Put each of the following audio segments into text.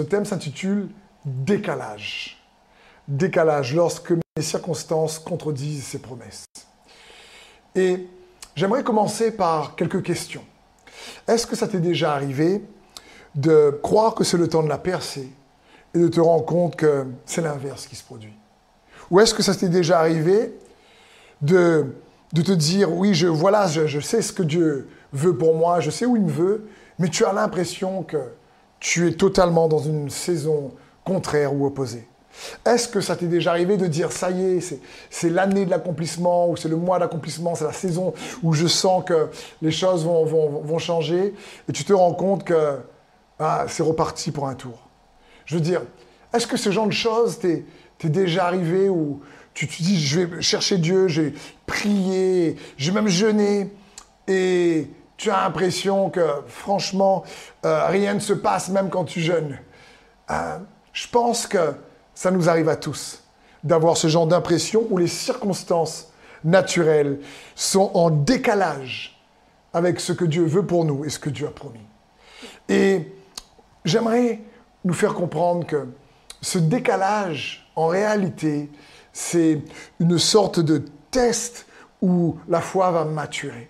Ce thème s'intitule Décalage. Décalage lorsque les circonstances contredisent ses promesses. Et j'aimerais commencer par quelques questions. Est-ce que ça t'est déjà arrivé de croire que c'est le temps de la percée et de te rendre compte que c'est l'inverse qui se produit? Ou est-ce que ça t'est déjà arrivé de, de te dire, oui, je, voilà, je, je sais ce que Dieu veut pour moi, je sais où il me veut, mais tu as l'impression que tu es totalement dans une saison contraire ou opposée. Est-ce que ça t'est déjà arrivé de dire, ça y est, c'est l'année de l'accomplissement, ou c'est le mois d'accomplissement, c'est la saison où je sens que les choses vont, changer, et tu te rends compte que ah, c'est reparti pour un tour. Je veux dire, est-ce que ce genre de choses t'est déjà arrivé où tu te dis, je vais chercher Dieu, j'ai prié, j'ai même jeûné, et tu as l'impression que franchement, euh, rien ne se passe même quand tu jeûnes. Euh, je pense que ça nous arrive à tous d'avoir ce genre d'impression où les circonstances naturelles sont en décalage avec ce que Dieu veut pour nous et ce que Dieu a promis. Et j'aimerais nous faire comprendre que ce décalage, en réalité, c'est une sorte de test où la foi va maturer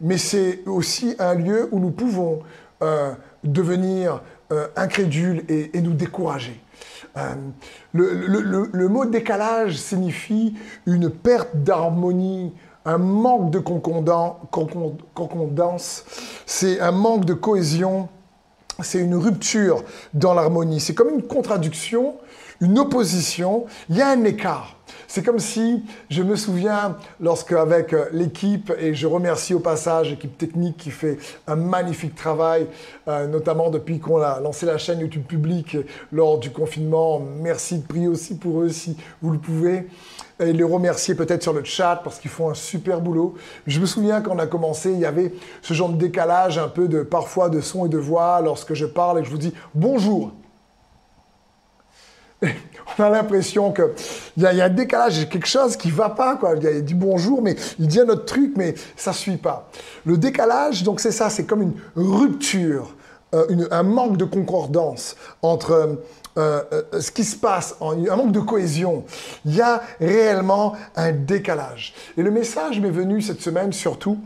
mais c'est aussi un lieu où nous pouvons euh, devenir euh, incrédules et, nous décourager. Euh, le, mot décalage signifie une perte d'harmonie, un manque de concordance, c'est un manque de cohésion, c'est une rupture dans l'harmonie, c'est comme une contradiction, une opposition, il y a un écart. C'est comme si, je me souviens, lorsque avec euh, l'équipe, et je remercie au passage l'équipe technique qui fait un magnifique travail, euh, notamment depuis qu'on a lancé la chaîne YouTube publique lors du confinement. Merci de prier aussi pour eux si vous le pouvez. Et les remercier peut-être sur le chat parce qu'ils font un super boulot. Je me souviens quand on a commencé, il y avait ce genre de décalage un peu de parfois de son et de voix lorsque je parle et que je vous dis bonjour on a l'impression qu'il y, a, y a un décalage, il quelque chose qui ne va pas. Quoi. Il dit bonjour, mais il dit un autre truc, mais ça ne suit pas. Le décalage, donc c'est ça, c'est comme une rupture, euh, un manque de concordance entre euh, euh, ce qui se passe, un manque de cohésion. Il y a réellement un décalage. Et le message m'est venu cette semaine surtout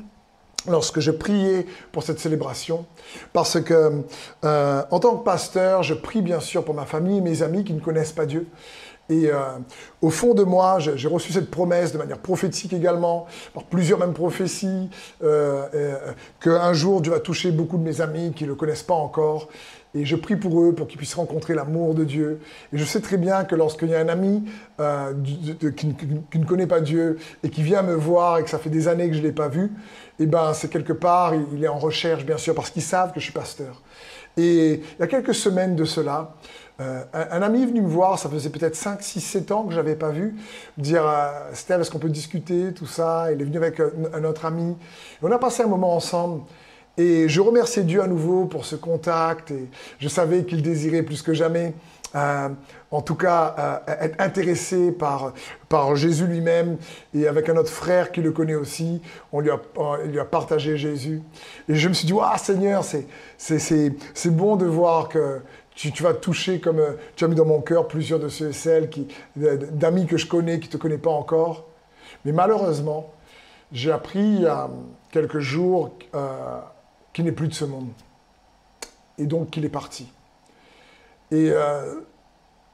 lorsque je priais pour cette célébration, parce que euh, en tant que pasteur, je prie bien sûr pour ma famille et mes amis qui ne connaissent pas Dieu. Et euh, au fond de moi, j'ai reçu cette promesse de manière prophétique également, par plusieurs mêmes prophéties, euh, qu'un jour Dieu va toucher beaucoup de mes amis qui ne le connaissent pas encore. Et je prie pour eux, pour qu'ils puissent rencontrer l'amour de Dieu. Et je sais très bien que lorsqu'il y a un ami qui, qui, ne connaît pas Dieu et qui vient me voir et que ça fait des années que je ne l'ai pas vu, eh ben, c'est quelque part, il est en recherche, bien sûr, parce qu'ils savent que je suis pasteur. Et il y a quelques semaines de cela, euh, un, ami est venu me voir, ça faisait peut-être 5, 6, 7 ans que je n'avais pas vu, me dire euh, est-ce qu'on peut discuter, tout ça? Il est venu avec un, autre ami. on a passé un moment ensemble. Et je remerciais Dieu à nouveau pour ce contact. Et je savais qu'il désirait plus que jamais euh, en tout cas, euh, être intéressé par, Jésus lui-même et avec un autre frère qui le connaît aussi, on lui a, partagé Jésus. Et je me suis dit, ah Seigneur, c'est bon de voir que tu, tu, vas toucher comme euh, tu as mis dans mon cœur plusieurs de ceux et celles d'amis que je connais, qui ne te connaissent pas encore. Mais malheureusement, j'ai appris il y a quelques jours qu'il n'est plus de ce monde. Et donc qu'il est parti. Et euh,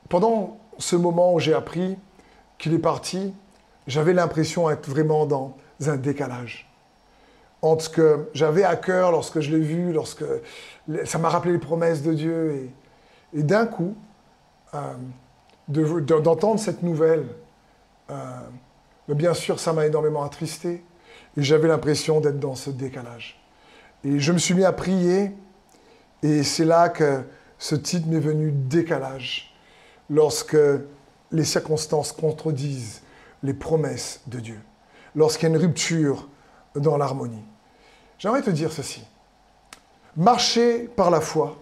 pendant ce moment où j'ai appris qu'il est parti, j'avais l'impression d'être vraiment dans un décalage entre ce que j'avais à cœur lorsque je l'ai vu, lorsque ça m'a rappelé les promesses de Dieu. Et, d'un coup, euh, d'entendre cette nouvelle, euh, bien sûr, ça m'a énormément attristé. Et j'avais l'impression d'être dans ce décalage. Et je me suis mis à prier. Et c'est là que ce titre m'est venu décalage lorsque les circonstances contredisent les promesses de Dieu, lorsqu'il y a une rupture dans l'harmonie. J'aimerais te dire ceci. Marcher par la foi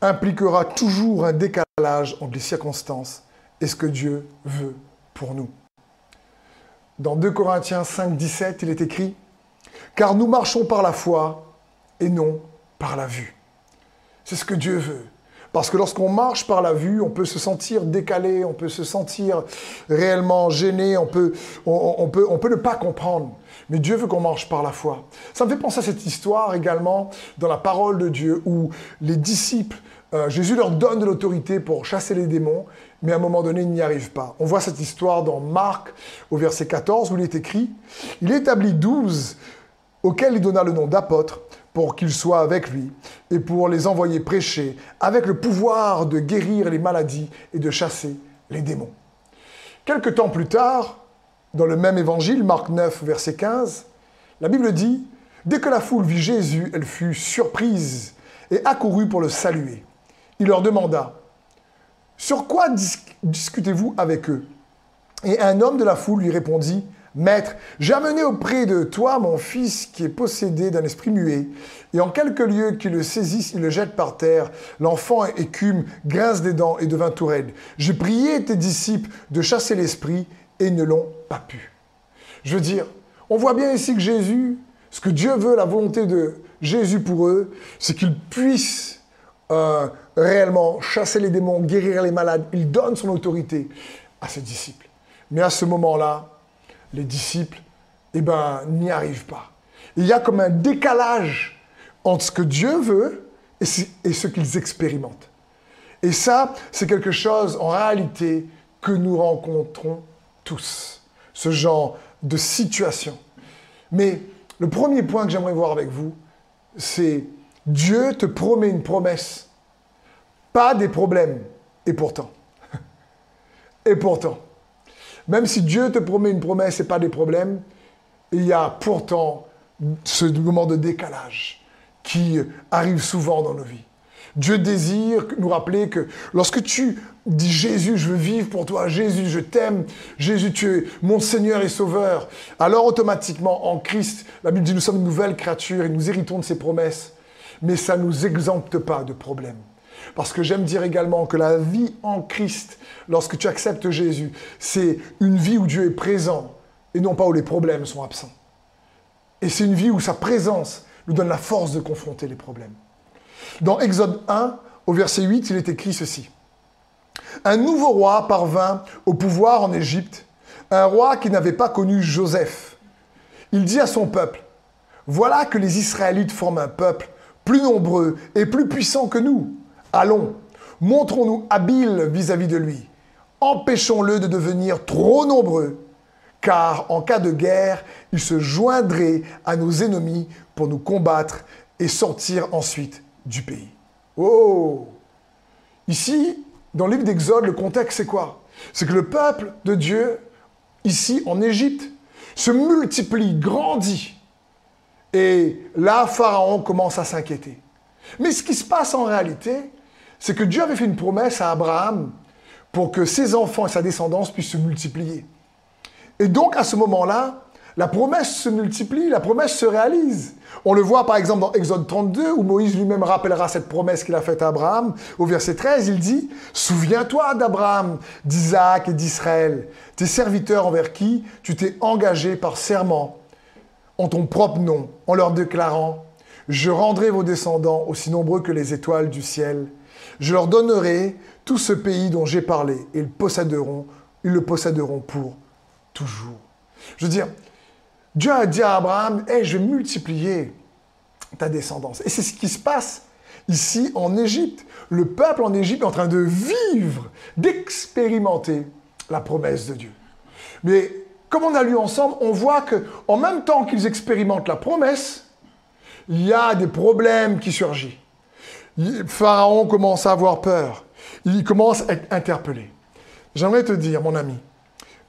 impliquera toujours un décalage entre les circonstances et ce que Dieu veut pour nous. Dans 2 Corinthiens 5, 17, il est écrit Car nous marchons par la foi et non par la vue. C'est ce que Dieu veut Parce que lorsqu'on marche par la vue, on peut se sentir décalé, on peut se sentir réellement gêné, on peut, on, peut, on peut ne pas comprendre. Mais Dieu veut qu'on marche par la foi. Ça me fait penser à cette histoire également dans la parole de Dieu où les disciples, euh, Jésus leur donne de l'autorité pour chasser les démons, mais à un moment donné, ils n'y arrivent pas. On voit cette histoire dans Marc au verset 14 où il est écrit, il établit douze auxquels il donna le nom d'apôtres pour qu'ils soient avec lui et pour les envoyer prêcher avec le pouvoir de guérir les maladies et de chasser les démons. Quelque temps plus tard, dans le même évangile, Marc 9, verset 15, la Bible dit, Dès que la foule vit Jésus, elle fut surprise et accourut pour le saluer. Il leur demanda, Sur quoi discutez-vous avec eux? Et un homme de la foule lui répondit, Maître, j'ai amené auprès de toi mon fils qui est possédé d'un esprit muet, et en quelques lieux qu'il le saisisse, il le jette par terre. L'enfant écume, grince des dents et devint tout raide. J'ai prié tes disciples de chasser l'esprit, et ils ne l'ont pas pu. Je veux dire, on voit bien ici que Jésus, ce que Dieu veut, la volonté de Jésus pour eux, c'est qu'ils puissent euh, réellement chasser les démons, guérir les malades. Il donne son autorité à ses disciples. Mais à ce moment-là, les disciples, eh ben, n'y arrivent pas. Il y a comme un décalage entre ce que Dieu veut et ce qu'ils expérimentent. Et ça, c'est quelque chose en réalité que nous rencontrons tous, ce genre de situation. Mais le premier point que j'aimerais voir avec vous, c'est Dieu te promet une promesse, pas des problèmes, et pourtant. Et pourtant. Même si Dieu te promet une promesse et pas des problèmes, il y a pourtant ce moment de décalage qui arrive souvent dans nos vies. Dieu désire nous rappeler que lorsque tu dis Jésus, je veux vivre pour toi, Jésus, je t'aime, Jésus, tu es mon Seigneur et Sauveur, alors automatiquement en Christ, la Bible dit nous sommes une nouvelle créature et nous héritons de ses promesses, mais ça ne nous exempte pas de problèmes. Parce que j'aime dire également que la vie en Christ, lorsque tu acceptes Jésus, c'est une vie où Dieu est présent et non pas où les problèmes sont absents. Et c'est une vie où sa présence nous donne la force de confronter les problèmes. Dans Exode 1, au verset 8, il est écrit ceci. Un nouveau roi parvint au pouvoir en Égypte, un roi qui n'avait pas connu Joseph. Il dit à son peuple, Voilà que les Israélites forment un peuple plus nombreux et plus puissant que nous. Allons, montrons-nous habiles vis-à-vis de lui. Empêchons-le de devenir trop nombreux, car en cas de guerre, il se joindrait à nos ennemis pour nous combattre et sortir ensuite du pays. Oh Ici, dans le livre d'Exode, le contexte, c'est quoi? C'est que le peuple de Dieu, ici en Égypte, se multiplie, grandit. Et là, Pharaon commence à s'inquiéter. Mais ce qui se passe en réalité, c'est que Dieu avait fait une promesse à Abraham pour que ses enfants et sa descendance puissent se multiplier. Et donc, à ce moment-là, la promesse se multiplie, la promesse se réalise. On le voit par exemple dans Exode 32, où Moïse lui-même rappellera cette promesse qu'il a faite à Abraham. Au verset 13, il dit, Souviens-toi d'Abraham, d'Isaac et d'Israël, tes serviteurs envers qui tu t'es engagé par serment en ton propre nom, en leur déclarant, Je rendrai vos descendants aussi nombreux que les étoiles du ciel je leur donnerai tout ce pays dont j'ai parlé et ils, ils le posséderont pour toujours. Je veux dire, Dieu a dit à Abraham, hey, je vais multiplier ta descendance. Et c'est ce qui se passe ici en Égypte. Le peuple en Égypte est en train de vivre, d'expérimenter la promesse de Dieu. Mais comme on a lu ensemble, on voit que en même temps qu'ils expérimentent la promesse, il y a des problèmes qui surgissent. Pharaon commence à avoir peur. Il commence à être interpellé. J'aimerais te dire, mon ami,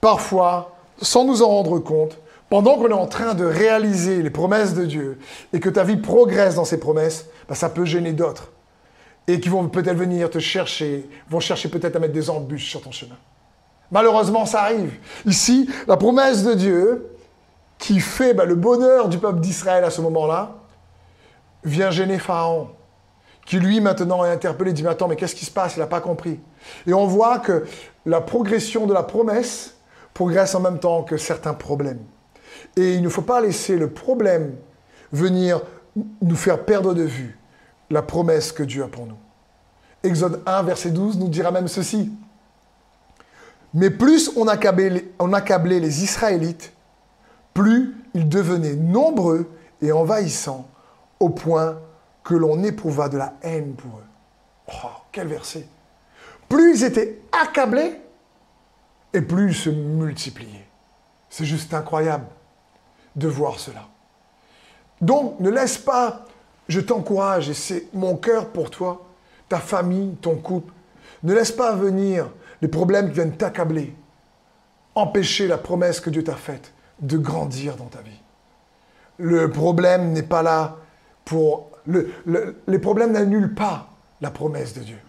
parfois, sans nous en rendre compte, pendant qu'on est en train de réaliser les promesses de Dieu et que ta vie progresse dans ces promesses, bah, ça peut gêner d'autres. Et qui vont peut-être venir te chercher, vont chercher peut-être à mettre des embûches sur ton chemin. Malheureusement, ça arrive. Ici, la promesse de Dieu, qui fait bah, le bonheur du peuple d'Israël à ce moment-là, vient gêner Pharaon qui lui maintenant est interpellé, dit mais attends, mais qu'est-ce qui se passe? Il n'a pas compris. Et on voit que la progression de la promesse progresse en même temps que certains problèmes. Et il ne faut pas laisser le problème venir nous faire perdre de vue la promesse que Dieu a pour nous. Exode 1, verset 12 nous dira même ceci. Mais plus on accablait, on accablait les Israélites, plus ils devenaient nombreux et envahissants, au point que l'on éprouva de la haine pour eux. Oh, quel verset Plus ils étaient accablés, et plus ils se multipliaient. C'est juste incroyable de voir cela. Donc, ne laisse pas, je t'encourage, et c'est mon cœur pour toi, ta famille, ton couple, ne laisse pas venir les problèmes qui viennent t'accabler, empêcher la promesse que Dieu t'a faite de grandir dans ta vie. Le problème n'est pas là pour... les problèmes n'annulent pas la promesse de Dieu.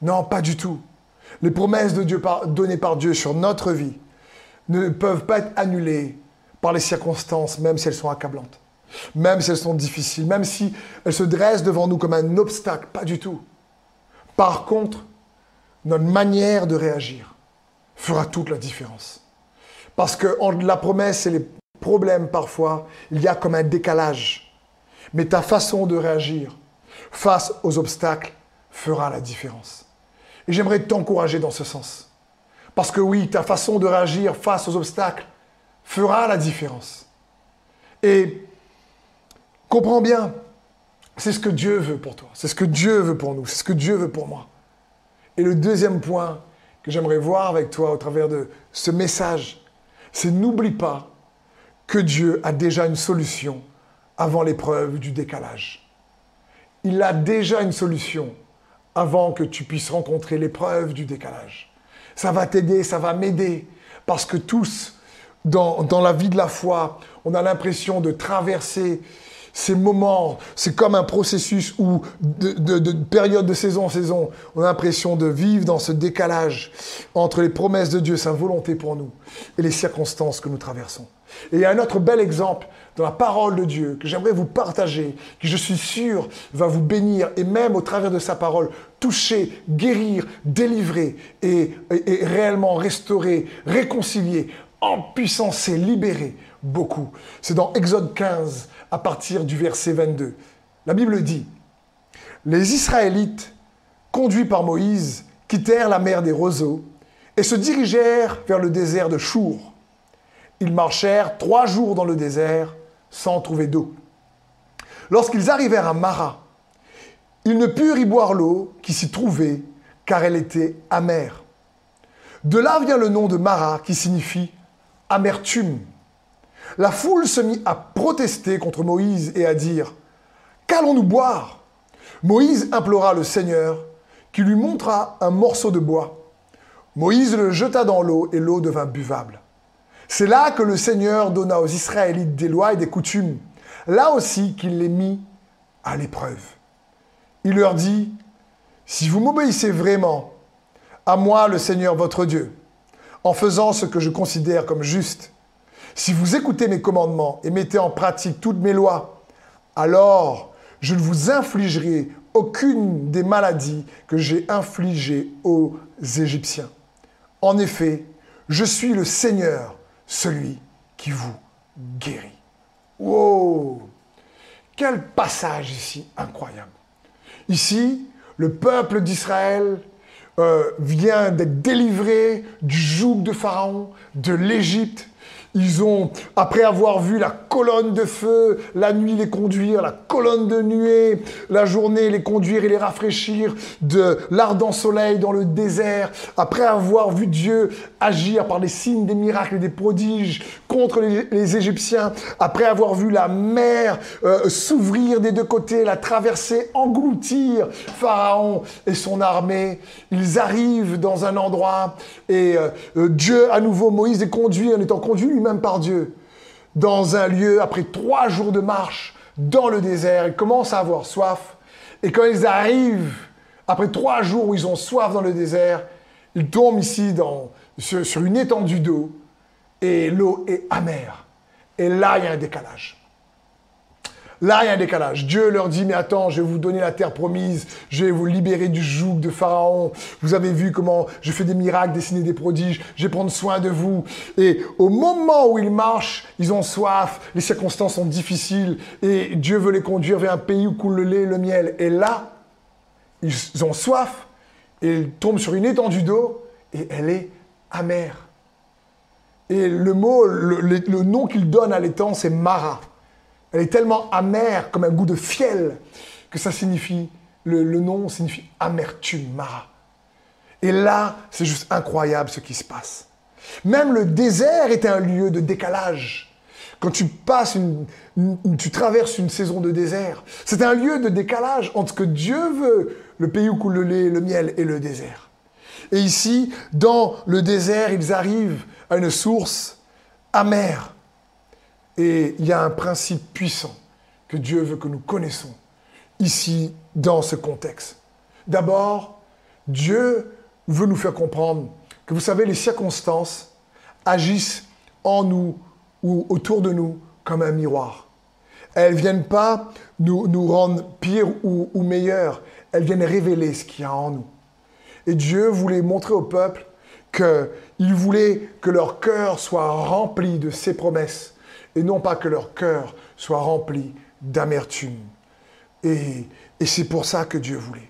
Non, pas du tout. Les promesses de Dieu données par Dieu sur notre vie ne peuvent pas être annulées par les circonstances, même si elles sont accablantes, même si elles sont difficiles, même si elles se dressent devant nous comme un obstacle, pas du tout. Par contre, notre manière de réagir fera toute la différence. Parce que entre la promesse et les problèmes, parfois, il y a comme un décalage. Mais ta façon de réagir face aux obstacles fera la différence. Et j'aimerais t'encourager dans ce sens. Parce que oui, ta façon de réagir face aux obstacles fera la différence. Et comprends bien, c'est ce que Dieu veut pour toi, c'est ce que Dieu veut pour nous, c'est ce que Dieu veut pour moi. Et le deuxième point que j'aimerais voir avec toi au travers de ce message, c'est n'oublie pas que Dieu a déjà une solution avant l'épreuve du décalage. Il a déjà une solution avant que tu puisses rencontrer l'épreuve du décalage. Ça va t'aider, ça va m'aider, parce que tous, dans, dans, la vie de la foi, on a l'impression de traverser ces moments, c'est comme un processus où, de, période de saison en saison, on a l'impression de vivre dans ce décalage entre les promesses de Dieu, sa volonté pour nous, et les circonstances que nous traversons. Et il y a un autre bel exemple dans la parole de Dieu que j'aimerais vous partager, qui je suis sûr va vous bénir et même au travers de sa parole, toucher, guérir, délivrer et, réellement restaurer, réconcilier, empuissancer, libérer beaucoup. C'est dans Exode 15 à partir du verset 22. La Bible dit, les Israélites, conduits par Moïse, quittèrent la mer des roseaux et se dirigèrent vers le désert de Chour. Ils marchèrent trois jours dans le désert sans trouver d'eau. Lorsqu'ils arrivèrent à Mara, ils ne purent y boire l'eau qui s'y trouvait, car elle était amère. De là vient le nom de Mara, qui signifie amertume. La foule se mit à protester contre Moïse et à dire Qu'allons-nous boire? Moïse implora le Seigneur, qui lui montra un morceau de bois. Moïse le jeta dans l'eau et l'eau devint buvable. C'est là que le Seigneur donna aux Israélites des lois et des coutumes, là aussi qu'il les mit à l'épreuve. Il leur dit, si vous m'obéissez vraiment, à moi le Seigneur votre Dieu, en faisant ce que je considère comme juste, si vous écoutez mes commandements et mettez en pratique toutes mes lois, alors je ne vous infligerai aucune des maladies que j'ai infligées aux Égyptiens. En effet, je suis le Seigneur, celui qui vous guérit. Wow Quel passage ici incroyable. Ici, le peuple d'Israël euh, vient d'être délivré du joug de Pharaon, de l'Égypte, ils ont, après avoir vu la colonne de feu, la nuit les conduire, la colonne de nuée, la journée les conduire et les rafraîchir de l'ardent soleil dans le désert, après avoir vu Dieu agir par des signes, des miracles et des prodiges contre les, Égyptiens, après avoir vu la mer euh, s'ouvrir des deux côtés, la traverser, engloutir Pharaon et son armée, ils arrivent dans un endroit et euh, Dieu, à nouveau, Moïse est conduit en étant conduit même par Dieu, dans un lieu, après trois jours de marche, dans le désert, ils commencent à avoir soif. Et quand ils arrivent, après trois jours où ils ont soif dans le désert, ils tombent ici sur, sur une étendue d'eau et l'eau est amère. Et là, il y a un décalage. Là, il y a un décalage. Dieu leur dit, mais attends, je vais vous donner la terre promise, je vais vous libérer du joug de Pharaon. Vous avez vu comment je fais des miracles, dessiner des prodiges, je vais prendre soin de vous. Et au moment où ils marchent, ils ont soif, les circonstances sont difficiles, et Dieu veut les conduire vers un pays où coule le lait et le miel. Et là, ils ont soif, et ils tombent sur une étendue d'eau, et elle est amère. Et le mot, le, nom qu'il donne à l'étang, c'est Mara. Elle est tellement amère, comme un goût de fiel, que ça signifie, le, nom signifie amertume, Mara. Et là, c'est juste incroyable ce qui se passe. Même le désert est un lieu de décalage. Quand tu passes tu traverses une saison de désert, c'est un lieu de décalage entre ce que Dieu veut, le pays où coule le lait, le miel et le désert. Et ici, dans le désert, ils arrivent à une source amère. Et il y a un principe puissant que Dieu veut que nous connaissons ici, dans ce contexte. D'abord, Dieu veut nous faire comprendre que vous savez, les circonstances agissent en nous ou autour de nous comme un miroir. Elles ne viennent pas nous, rendre pire ou, ou elles viennent révéler ce qu'il y a en nous. Et Dieu voulait montrer au peuple qu'il voulait que leur cœur soit rempli de ses promesses et non pas que leur cœur soit rempli d'amertume. Et, c'est pour ça que Dieu voulait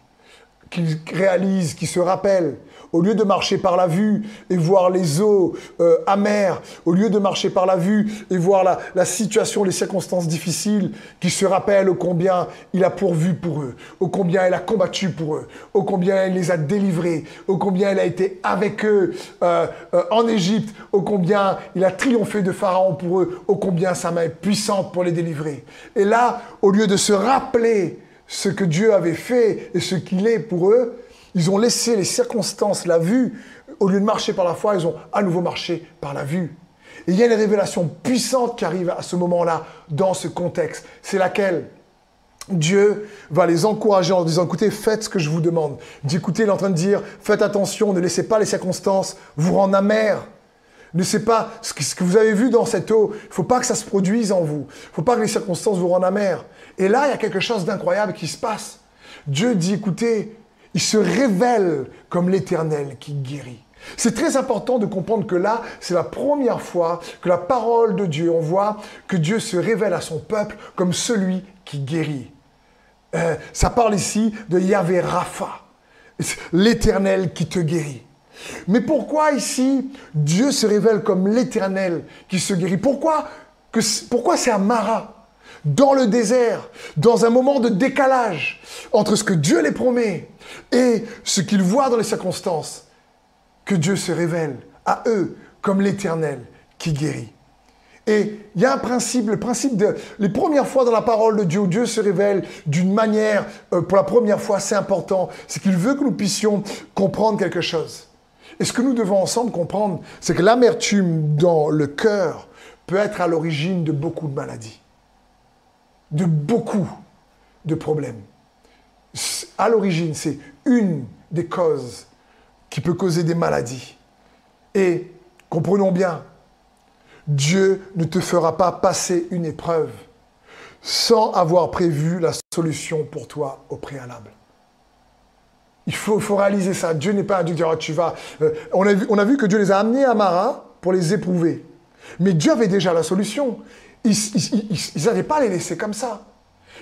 qu'ils réalisent, qu'ils se rappellent au lieu de marcher par la vue et voir les eaux euh, amères, au lieu de marcher par la vue et voir la, situation, les circonstances difficiles, qui se rappellent au combien il a pourvu pour eux, au combien il a combattu pour eux, au combien il les a délivrés, au combien il a été avec eux euh, euh, en Égypte, au combien il a triomphé de Pharaon pour eux, au combien sa main est puissante pour les délivrer. Et là, au lieu de se rappeler ce que Dieu avait fait et ce qu'il est pour eux, ils ont laissé les circonstances, la vue, au lieu de marcher par la foi, ils ont à nouveau marché par la vue. Et il y a une révélation puissante qui arrive à ce moment-là, dans ce contexte. C'est laquelle? Dieu va les encourager en disant, écoutez, faites ce que je vous demande. D'écouter, il est en train de dire, faites attention, ne laissez pas les circonstances vous rendre amers. Ne laissez pas ce que, vous avez vu dans cette eau. Il ne faut pas que ça se produise en vous. Il ne faut pas que les circonstances vous rendent amers. Et là, il y a quelque chose d'incroyable qui se passe. Dieu dit, écoutez, il se révèle comme l'Éternel qui guérit. C'est très important de comprendre que là, c'est la première fois que la parole de Dieu, on voit que Dieu se révèle à son peuple comme celui qui guérit. Euh, ça parle ici de Yahvé Rapha, l'Éternel qui te guérit. Mais pourquoi ici Dieu se révèle comme l'Éternel qui se guérit? Pourquoi, pourquoi c'est à Mara dans le désert, dans un moment de décalage entre ce que Dieu les promet et ce qu'ils voient dans les circonstances, que Dieu se révèle à eux comme l'Éternel qui guérit. Et il y a un principe, le principe de les premières fois dans la parole de Dieu où Dieu se révèle d'une manière, euh, pour la première fois, c'est important, c'est qu'il veut que nous puissions comprendre quelque chose. Et ce que nous devons ensemble comprendre, c'est que l'amertume dans le cœur peut être à l'origine de beaucoup de maladies de beaucoup de problèmes. À l'origine, c'est une des causes qui peut causer des maladies. Et comprenons bien, Dieu ne te fera pas passer une épreuve sans avoir prévu la solution pour toi au préalable. Il faut, réaliser ça. Dieu n'est pas un Dieu qui tu vas. Euh, on, a vu, on a vu que Dieu les a amenés à Mara pour les éprouver. Mais Dieu avait déjà la solution. Ils n'allaient pas les laisser comme ça.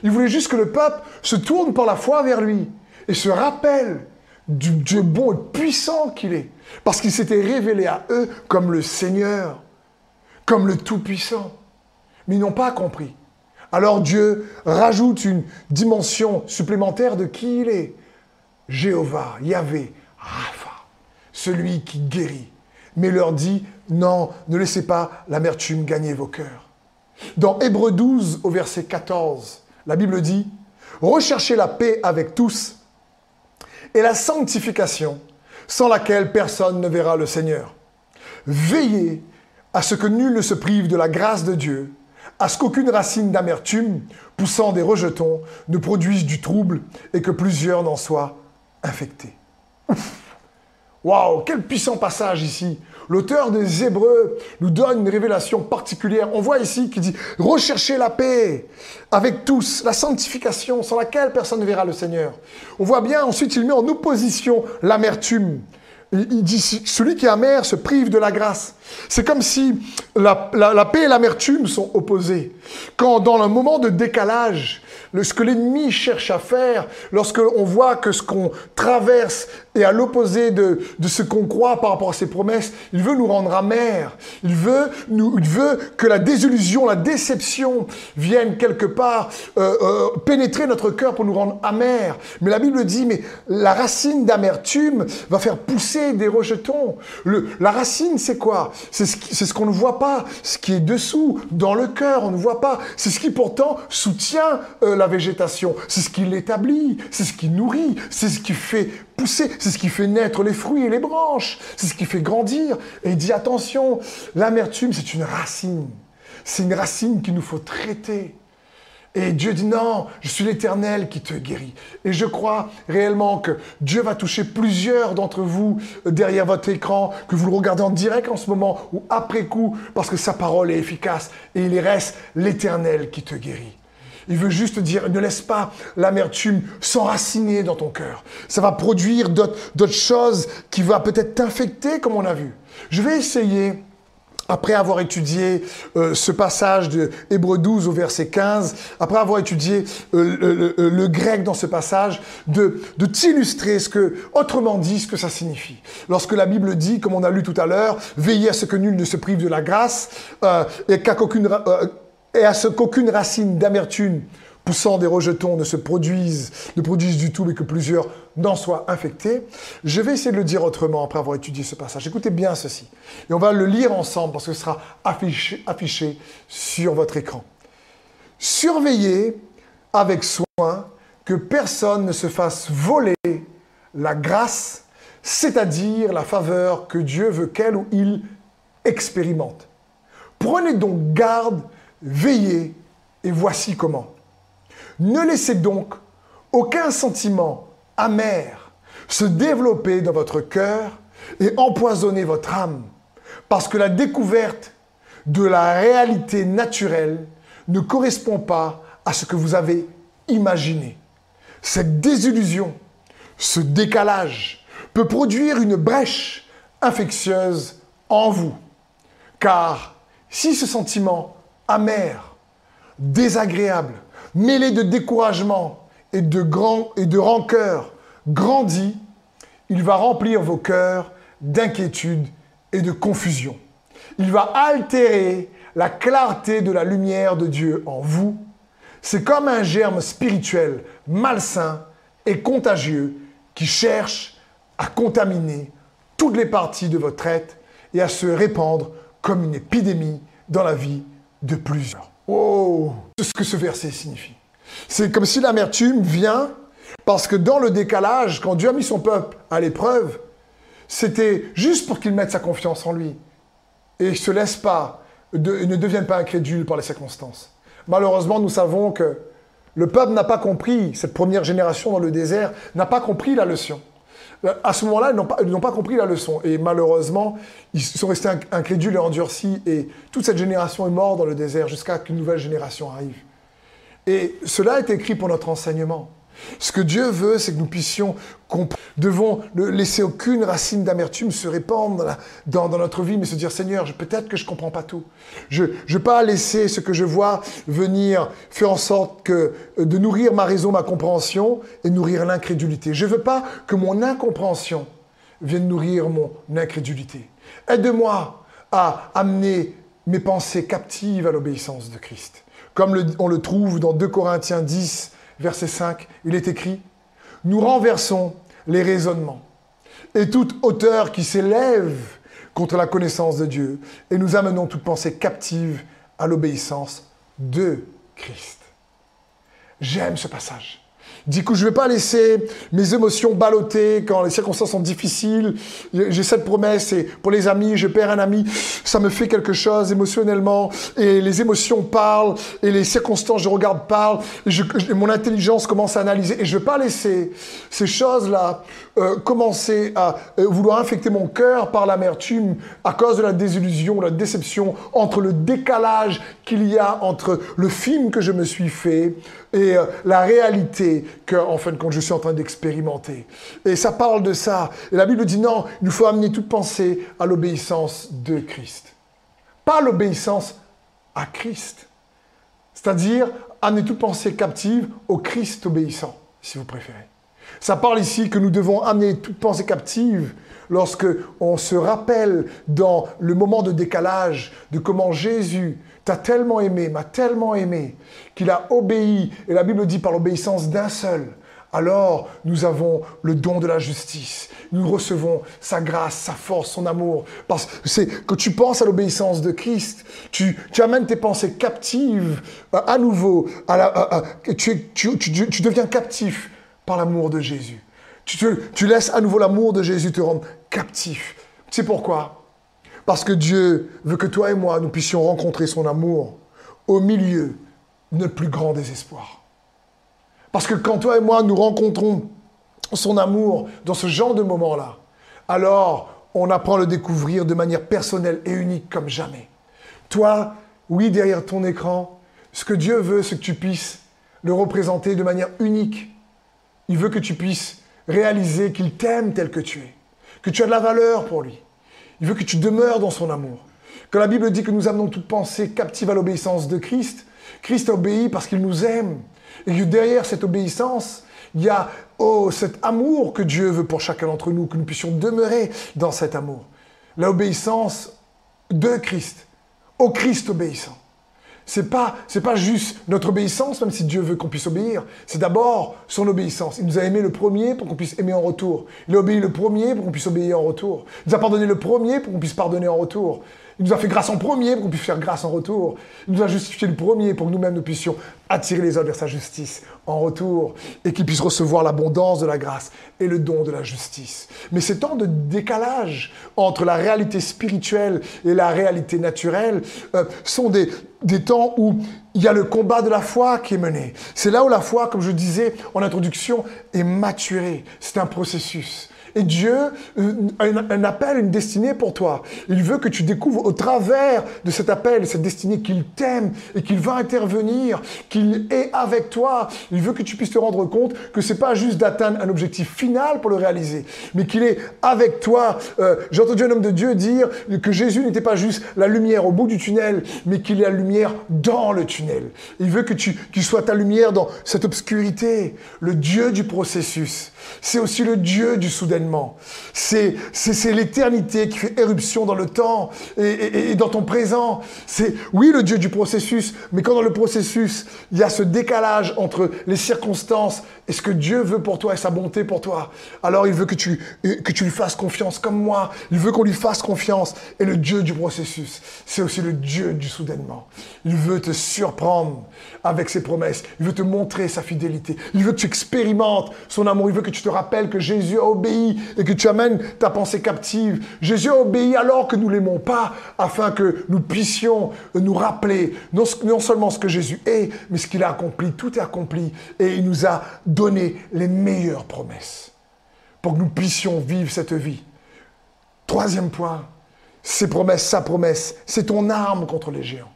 Ils voulaient juste que le peuple se tourne par la foi vers lui et se rappelle du Dieu bon et puissant qu'il est. Parce qu'il s'était révélé à eux comme le Seigneur, comme le Tout-Puissant. Mais ils n'ont pas compris. Alors Dieu rajoute une dimension supplémentaire de qui il est. Jéhovah, Yahvé, Rapha, celui qui guérit. Mais leur dit, non, ne laissez pas l'amertume gagner vos cœurs. Dans Hébreu 12 au verset 14, la Bible dit, Recherchez la paix avec tous et la sanctification sans laquelle personne ne verra le Seigneur. Veillez à ce que nul ne se prive de la grâce de Dieu, à ce qu'aucune racine d'amertume poussant des rejetons ne produise du trouble et que plusieurs n'en soient infectés. Waouh, quel puissant passage ici L'auteur des Hébreux nous donne une révélation particulière. On voit ici qu'il dit recherchez la paix avec tous, la sanctification sans laquelle personne ne verra le Seigneur. On voit bien ensuite il met en opposition l'amertume. Il dit celui qui est amer se prive de la grâce. C'est comme si la, paix et l'amertume sont opposées. Quand dans un moment de décalage, ce que l'ennemi cherche à faire, lorsque on voit que ce qu'on traverse est à l'opposé de, de ce qu'on croit par rapport à ses promesses, il veut nous rendre amers. Il veut, nous, il veut que la désillusion, la déception vienne quelque part euh, euh, pénétrer notre cœur pour nous rendre amers. Mais la Bible dit, mais la racine d'amertume va faire pousser des rejetons. Le, la racine, c'est quoi? C'est ce, ce qu'on ne voit pas, ce qui est dessous, dans le cœur, on ne voit pas. C'est ce qui pourtant soutient euh, la végétation. C'est ce qui l'établit, c'est ce qui nourrit, c'est ce qui fait c'est ce qui fait naître les fruits et les branches, c'est ce qui fait grandir. Et il dit attention, l'amertume, c'est une racine. C'est une racine qu'il nous faut traiter. Et Dieu dit non, je suis l'Éternel qui te guérit. Et je crois réellement que Dieu va toucher plusieurs d'entre vous derrière votre écran, que vous le regardez en direct en ce moment ou après coup, parce que sa parole est efficace et il reste l'Éternel qui te guérit. Il veut juste dire, ne laisse pas l'amertume s'enraciner dans ton cœur. Ça va produire d'autres choses qui vont peut-être t'infecter, comme on a vu. Je vais essayer après avoir étudié euh, ce passage de Hébreu 12 au verset 15, après avoir étudié euh, le, grec dans ce passage, de, t'illustrer ce que, autrement dit, ce que ça signifie. Lorsque la Bible dit, comme on a lu tout à l'heure, veillez à ce que nul ne se prive de la grâce, euh, et qu'à qu'aucune et à ce qu'aucune racine d'amertume poussant des rejetons ne se produise, ne produise du tout, mais que plusieurs n'en soient infectés. Je vais essayer de le dire autrement après avoir étudié ce passage. Écoutez bien ceci. Et on va le lire ensemble parce que ce sera affiché sur votre écran. Surveillez avec soin que personne ne se fasse voler la grâce, c'est-à-dire la faveur que Dieu veut qu'elle ou il expérimente. Prenez donc garde Veillez et voici comment. Ne laissez donc aucun sentiment amer se développer dans votre cœur et empoisonner votre âme, parce que la découverte de la réalité naturelle ne correspond pas à ce que vous avez imaginé. Cette désillusion, ce décalage peut produire une brèche infectieuse en vous, car si ce sentiment amer, désagréable, mêlé de découragement et de, grand, et de rancœur, grandit, il va remplir vos cœurs d'inquiétude et de confusion. Il va altérer la clarté de la lumière de Dieu en vous. C'est comme un germe spirituel malsain et contagieux qui cherche à contaminer toutes les parties de votre être et à se répandre comme une épidémie dans la vie de plusieurs. Oh, c'est ce que ce verset signifie. C'est comme si l'amertume vient parce que dans le décalage, quand Dieu a mis son peuple à l'épreuve, c'était juste pour qu'il mette sa confiance en lui et ne se laisse pas, ne devienne pas incrédule par les circonstances. Malheureusement, nous savons que le peuple n'a pas compris, cette première génération dans le désert n'a pas compris la leçon. À ce moment-là, ils n'ont pas, compris la leçon. Et malheureusement, ils sont restés incrédules et endurcis. Et toute cette génération est morte dans le désert jusqu'à qu'une nouvelle génération arrive. Et cela est écrit pour notre enseignement. Ce que Dieu veut, c'est que nous puissions devons ne laisser aucune racine d'amertume se répandre dans, notre vie, mais se dire Seigneur, peut-être que je ne comprends pas tout. Je ne veux pas laisser ce que je vois venir faire en sorte que, euh, de nourrir ma raison, ma compréhension et nourrir l'incrédulité. Je ne veux pas que mon incompréhension vienne nourrir mon incrédulité. Aide-moi à amener mes pensées captives à l'obéissance de Christ. Comme on le trouve dans 2 Corinthiens 10, verset 5, il est écrit, nous renversons les raisonnements et toute hauteur qui s'élève contre la connaissance de Dieu et nous amenons toute pensée captive à l'obéissance de Christ. J'aime ce passage. Du coup, je ne vais pas laisser mes émotions ballotter quand les circonstances sont difficiles. J'ai cette promesse et pour les amis, je perds un ami, ça me fait quelque chose émotionnellement et les émotions parlent et les circonstances, je regarde, parlent. Et, mon intelligence commence à analyser et je ne vais pas laisser ces choses-là euh, commencer à euh, vouloir infecter mon cœur par l'amertume à cause de la désillusion, la déception entre le décalage qu'il y a entre le film que je me suis fait et euh, la réalité que, en fin de compte, je suis en train d'expérimenter. Et ça parle de ça. Et la Bible dit non, il nous faut amener toute pensée à l'obéissance de Christ. Pas l'obéissance à Christ. C'est-à-dire amener toute pensée captive au Christ obéissant, si vous préférez. Ça parle ici que nous devons amener toute pensée captive lorsque on se rappelle dans le moment de décalage de comment Jésus t'a tellement aimé, m'a tellement aimé, qu'il a obéi, et la Bible dit par l'obéissance d'un seul, alors nous avons le don de la justice. Nous recevons sa grâce, sa force, son amour. Parce que c'est que tu penses à l'obéissance de Christ, tu, amènes tes pensées captives euh, à nouveau. Tu, tu, deviens captif par l'amour de Jésus. Tu, laisses à nouveau l'amour de Jésus te rendre captif. Sais pourquoi? Parce que Dieu veut que toi et moi, nous puissions rencontrer son amour au milieu de notre plus grand désespoir. Parce que quand toi et moi, nous rencontrons son amour dans ce genre de moment-là, alors on apprend à le découvrir de manière personnelle et unique comme jamais. Toi, oui, derrière ton écran, ce que Dieu veut, c'est que tu puisses le représenter de manière unique. Il veut que tu puisses réaliser qu'il t'aime tel que tu es, que tu as de la valeur pour lui. Il veut que tu demeures dans son amour. Quand la Bible dit que nous amenons toute pensée captive à l'obéissance de Christ, Christ obéit parce qu'il nous aime. Et que derrière cette obéissance, il y a oh, cet amour que Dieu veut pour chacun d'entre nous, que nous puissions demeurer dans cet amour. L'obéissance de Christ, au Christ obéissant. C'est pas, pas juste notre obéissance, même si Dieu veut qu'on puisse obéir. C'est d'abord son obéissance. Il nous a aimé le premier pour qu'on puisse aimer en retour. Il a obéi le premier pour qu'on puisse obéir en retour. Il nous a pardonné le premier pour qu'on puisse pardonner en retour. Il nous a fait grâce en premier pour qu'on puisse faire grâce en retour. Il nous a justifié le premier pour que nous-mêmes nous puissions attirer les autres vers sa justice en retour et qu'ils puissent recevoir l'abondance de la grâce et le don de la justice. Mais ces temps de décalage entre la réalité spirituelle et la réalité naturelle euh, sont des, des temps où il y a le combat de la foi qui est mené. C'est là où la foi, comme je disais en introduction, est maturée. C'est un processus. Et Dieu euh, a un appel, une destinée pour toi. Il veut que tu découvres au travers de cet appel, cette destinée qu'il t'aime et qu'il va intervenir, qu'il est avec toi. Il veut que tu puisses te rendre compte que c'est pas juste d'atteindre un objectif final pour le réaliser, mais qu'il est avec toi. Euh, j'ai entendu un homme de Dieu dire que Jésus n'était pas juste la lumière au bout du tunnel, mais qu'il est la lumière dans le tunnel. Il veut que tu qu'il soit ta lumière dans cette obscurité, le Dieu du processus. C'est aussi le Dieu du C'est, l'éternité qui fait éruption dans le temps et, dans ton présent. C'est, oui, le Dieu du processus, mais quand dans le processus, il y a ce décalage entre les circonstances et ce que Dieu veut pour toi et sa bonté pour toi, alors il veut que tu, que tu lui fasses confiance comme moi. Il veut qu'on lui fasse confiance. Et le Dieu du processus, c'est aussi le Dieu du soudainement. Il veut te surprendre avec ses promesses. Il veut te montrer sa fidélité. Il veut que tu expérimentes son amour. Il veut que tu te rappelles que Jésus a obéi et que tu amènes ta pensée captive. Jésus a obéi alors que nous l'aimons pas, afin que nous puissions nous rappeler non, non seulement ce que Jésus est, mais ce qu'il a accompli. Tout est accompli et il nous a les meilleures promesses pour que nous puissions vivre cette vie. Troisième point, ses promesses, sa promesse, c'est ton arme contre les géants.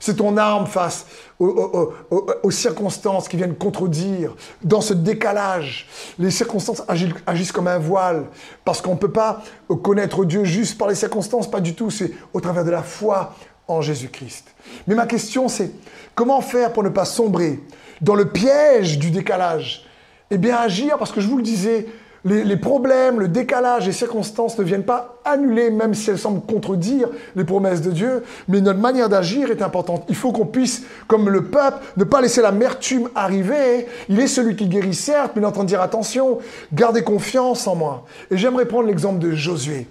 C'est ton arme face aux, circonstances qui viennent contredire. Dans ce décalage, les circonstances agissent, comme un voile. Parce qu'on ne peut pas connaître Dieu juste par les circonstances, pas du tout. C'est au travers de la foi en Jésus-Christ. Mais ma question, c'est comment faire pour ne pas sombrer dans le piège du décalage? Eh bien, agir, parce que je vous le disais, les, problèmes, le décalage, les circonstances ne viennent pas annuler, même si elles semblent contredire les promesses de Dieu, mais notre manière d'agir est importante. Il faut qu'on puisse, comme le peuple, ne pas laisser l'amertume arriver. Il est celui qui guérit, certes, mais il dire attention, gardez confiance en moi. Et j'aimerais prendre l'exemple de Josué.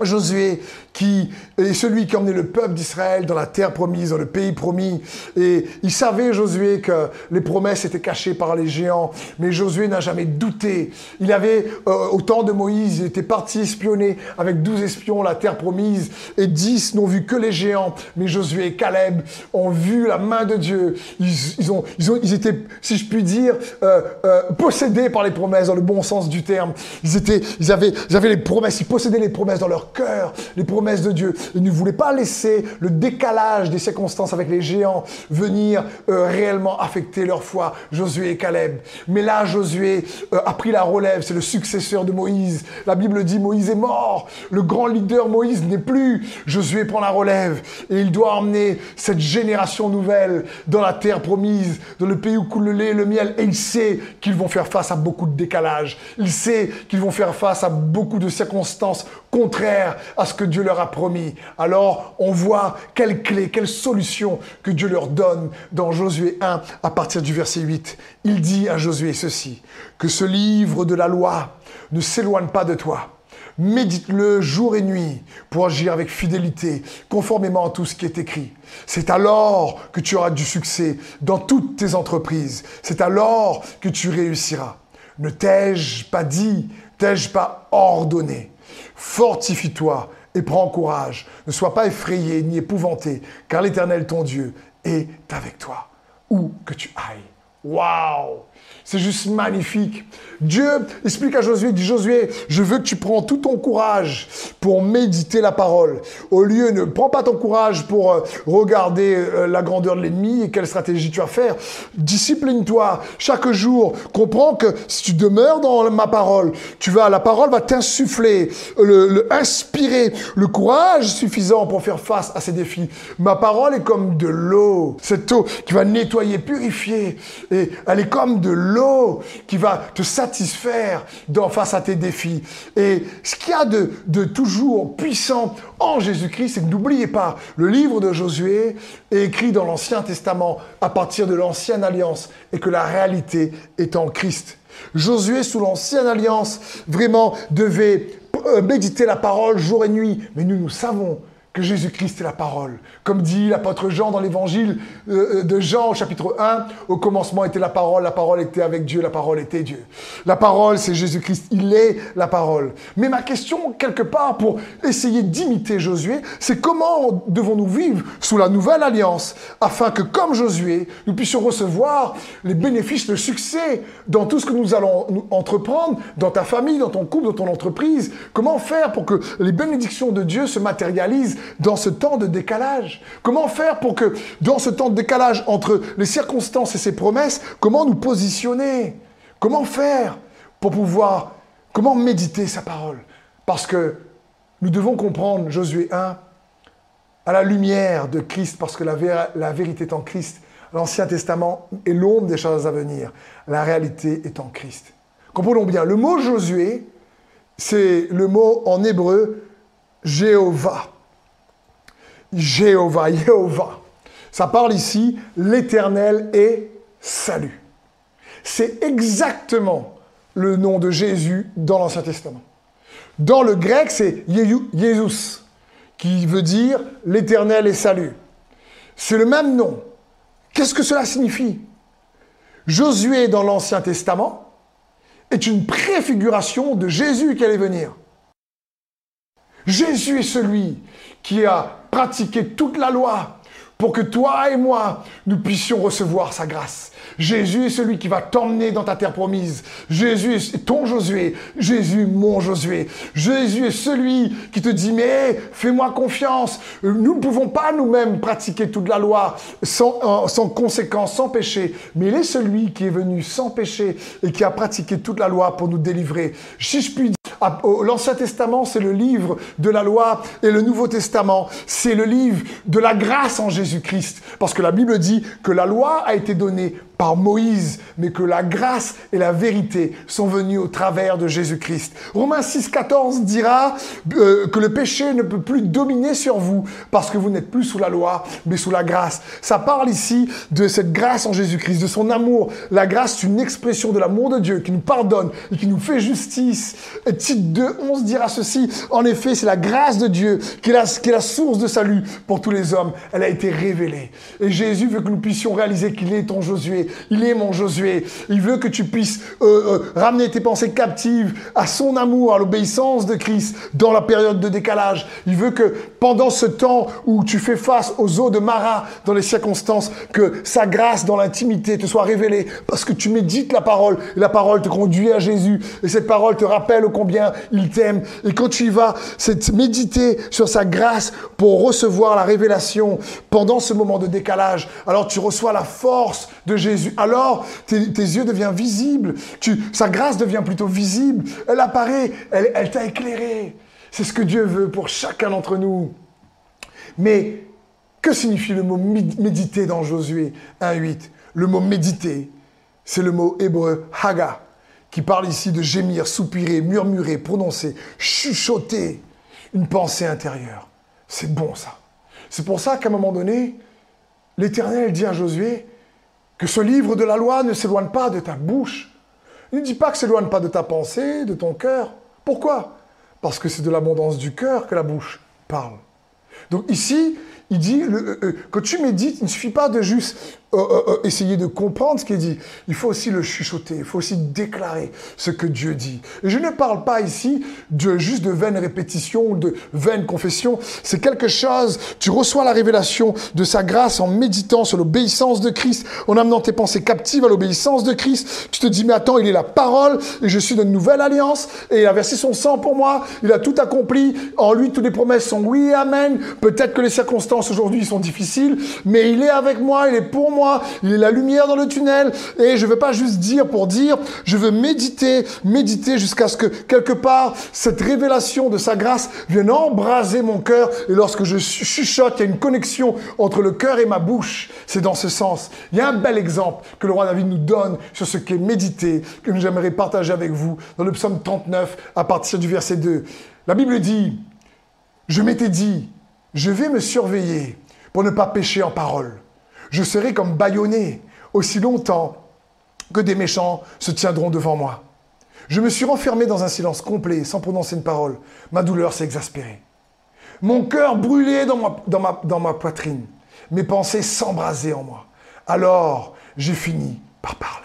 Josué, qui est celui qui a emmené le peuple d'Israël dans la terre promise, dans le pays promis. Et il savait, Josué, que les promesses étaient cachées par les géants. Mais Josué n'a jamais douté. Il avait, euh, au temps de Moïse, il était parti espionner avec douze espions la terre promise. Et dix n'ont vu que les géants. Mais Josué et Caleb ont vu la main de Dieu. Ils, ont, ils, ont, ils étaient, si je puis dire, euh, euh, possédés par les promesses, dans le bon sens du terme. Ils, étaient, ils, avaient, ils avaient les promesses, ils possédaient les promesses dans leur leur cœur les promesses de Dieu. Ils ne voulaient pas laisser le décalage des circonstances avec les géants venir euh, réellement affecter leur foi, Josué et Caleb. Mais là, Josué euh, a pris la relève, c'est le successeur de Moïse. La Bible dit Moïse est mort, le grand leader Moïse n'est plus. Josué prend la relève et il doit emmener cette génération nouvelle dans la terre promise, dans le pays où coule le lait et le miel. Et il sait qu'ils vont faire face à beaucoup de décalage. Il sait qu'ils vont faire face à beaucoup de circonstances contraires à ce que Dieu leur a promis. Alors, on voit quelle clé, quelle solution que Dieu leur donne dans Josué 1 à partir du verset 8. Il dit à Josué ceci, que ce livre de la loi ne s'éloigne pas de toi Médite-le jour et nuit pour agir avec fidélité, conformément à tout ce qui est écrit. C'est alors que tu auras du succès dans toutes tes entreprises. C'est alors que tu réussiras. Ne t'ai-je pas dit, t'ai-je pas ordonné? Fortifie-toi et prends courage. Ne sois pas effrayé ni épouvanté, car l'Éternel ton Dieu est avec toi, où que tu ailles. Waouh c'est juste magnifique. Dieu explique à Josué, dit Josué, je veux que tu prends tout ton courage pour méditer la parole. Au lieu, ne prends pas ton courage pour euh, regarder euh, la grandeur de l'ennemi et quelle stratégie tu vas faire. Discipline-toi chaque jour. Comprends que si tu demeures dans ma parole, tu vas, la parole va t'insuffler, le, le, inspirer le courage suffisant pour faire face à ces défis. Ma parole est comme de l'eau. Cette eau qui va nettoyer, purifier. Et elle est comme de l'eau qui va te satisfaire dans, face à tes défis. Et ce qu'il y a de, de toujours puissant en Jésus-Christ, c'est que n'oubliez pas, le livre de Josué est écrit dans l'Ancien Testament à partir de l'Ancienne Alliance et que la réalité est en Christ. Josué, sous l'Ancienne Alliance, vraiment devait euh, méditer la parole jour et nuit. Mais nous, nous savons que Jésus-Christ est la parole. Comme dit l'apôtre Jean dans l'évangile euh, euh, de Jean au chapitre 1, au commencement était la parole, la parole était avec Dieu, la parole était Dieu. La parole, c'est Jésus-Christ, il est la parole. Mais ma question, quelque part, pour essayer d'imiter Josué, c'est comment devons-nous vivre sous la nouvelle alliance, afin que, comme Josué, nous puissions recevoir les bénéfices, le succès dans tout ce que nous allons entreprendre, dans ta famille, dans ton couple, dans ton entreprise. Comment faire pour que les bénédictions de Dieu se matérialisent dans ce temps de décalage Comment faire pour que dans ce temps de décalage entre les circonstances et ses promesses, comment nous positionner? Comment faire pour pouvoir, comment méditer sa parole? Parce que nous devons comprendre Josué 1 à la lumière de Christ, parce que la, la vérité est en Christ. L'Ancien Testament est l'ombre des choses à venir. La réalité est en Christ. Comprenons bien, le mot Josué, c'est le mot en hébreu Jéhovah. Jéhovah, Jéhovah. Ça parle ici, l'éternel est salut. C'est exactement le nom de Jésus dans l'Ancien Testament. Dans le grec, c'est Jésus, qui veut dire l'éternel est salut. C'est le même nom. Qu'est-ce que cela signifie? Josué dans l'Ancien Testament est une préfiguration de Jésus qui allait venir. Jésus est celui qui a pratiqué toute la loi pour que toi et moi, nous puissions recevoir sa grâce. Jésus est celui qui va t'emmener dans ta terre promise. Jésus est ton Josué. Jésus, mon Josué. Jésus est celui qui te dit, mais fais-moi confiance. Nous ne pouvons pas nous-mêmes pratiquer toute la loi sans, euh, sans conséquence, sans péché. Mais il est celui qui est venu sans péché et qui a pratiqué toute la loi pour nous délivrer. Si je puis dire, L'Ancien Testament, c'est le livre de la loi et le Nouveau Testament, c'est le livre de la grâce en Jésus-Christ. Parce que la Bible dit que la loi a été donnée par Moïse, mais que la grâce et la vérité sont venues au travers de Jésus-Christ. Romains 6,14 dira euh, que le péché ne peut plus dominer sur vous parce que vous n'êtes plus sous la loi, mais sous la grâce. Ça parle ici de cette grâce en Jésus-Christ, de son amour. La grâce, c'est une expression de l'amour de Dieu qui nous pardonne et qui nous fait justice. Et titre 2, 11 dira ceci. En effet, c'est la grâce de Dieu qui est, la, qui est la source de salut pour tous les hommes. Elle a été révélée. Et Jésus veut que nous puissions réaliser qu'il est ton Josué, Il est mon Josué. Il veut que tu puisses euh, euh, ramener tes pensées captives à son amour, à l'obéissance de Christ dans la période de décalage. Il veut que pendant ce temps où tu fais face aux eaux de Mara, dans les circonstances, que sa grâce dans l'intimité te soit révélée parce que tu médites la parole et la parole te conduit à Jésus et cette parole te rappelle combien il t'aime. Et quand tu y vas, c'est méditer sur sa grâce pour recevoir la révélation pendant ce moment de décalage. Alors tu reçois la force Jésus. Alors tes, yeux deviennent visibles. Tu, sa grâce devient plutôt visible. Elle apparaît. Elle, elle t'a éclairé. C'est ce que Dieu veut pour chacun d'entre nous. Mais que signifie le mot méditer dans Josué 1.8 Le mot méditer, c'est le mot hébreu haga, qui parle ici de gémir, soupirer, murmurer, prononcer, chuchoter une pensée intérieure. C'est bon ça. C'est pour ça qu'à un moment donné, l'Éternel dit à Josué que ce livre de la loi ne s'éloigne pas de ta bouche. Ne dit pas que s'éloigne pas de ta pensée, de ton cœur. Pourquoi? Parce que c'est de l'abondance du cœur que la bouche parle. Donc ici, il dit, le, euh, quand tu médites, il ne suffit pas de juste euh, euh, essayer de comprendre ce qui est dit. Il faut aussi le chuchoter, il faut aussi déclarer ce que Dieu dit. Et je ne parle pas ici de juste de vaines répétitions ou de vaines confessions. C'est quelque chose, tu reçois la révélation de sa grâce en méditant sur l'obéissance de Christ, en amenant tes pensées captives à l'obéissance de Christ. Tu te dis, mais attends, il est la parole et je suis d'une nouvelle alliance et il a versé son sang pour moi, il a tout accompli. En lui, toutes les promesses sont oui amen. Peut-être que les circonstances aujourd'hui sont difficiles, mais il est avec moi, il est pour moi il est la lumière dans le tunnel. Et je ne veux pas juste dire pour dire, je veux méditer, méditer jusqu'à ce que quelque part cette révélation de sa grâce vienne embraser mon cœur. Et lorsque je chuchote, il y a une connexion entre le cœur et ma bouche. C'est dans ce sens. Il y a un bel exemple que le roi David nous donne sur ce qu'est méditer, que j'aimerais partager avec vous dans le psaume 39 à partir du verset 2. La Bible dit, je m'étais dit, je vais me surveiller pour ne pas pécher en parole je serai comme bâillonné aussi longtemps que des méchants se tiendront devant moi. Je me suis renfermé dans un silence complet, sans prononcer une parole. Ma douleur s'est exaspérée. Mon cœur brûlait dans ma, poitrine. Mes pensées s'embrasaient en moi. Alors, j'ai fini par parler.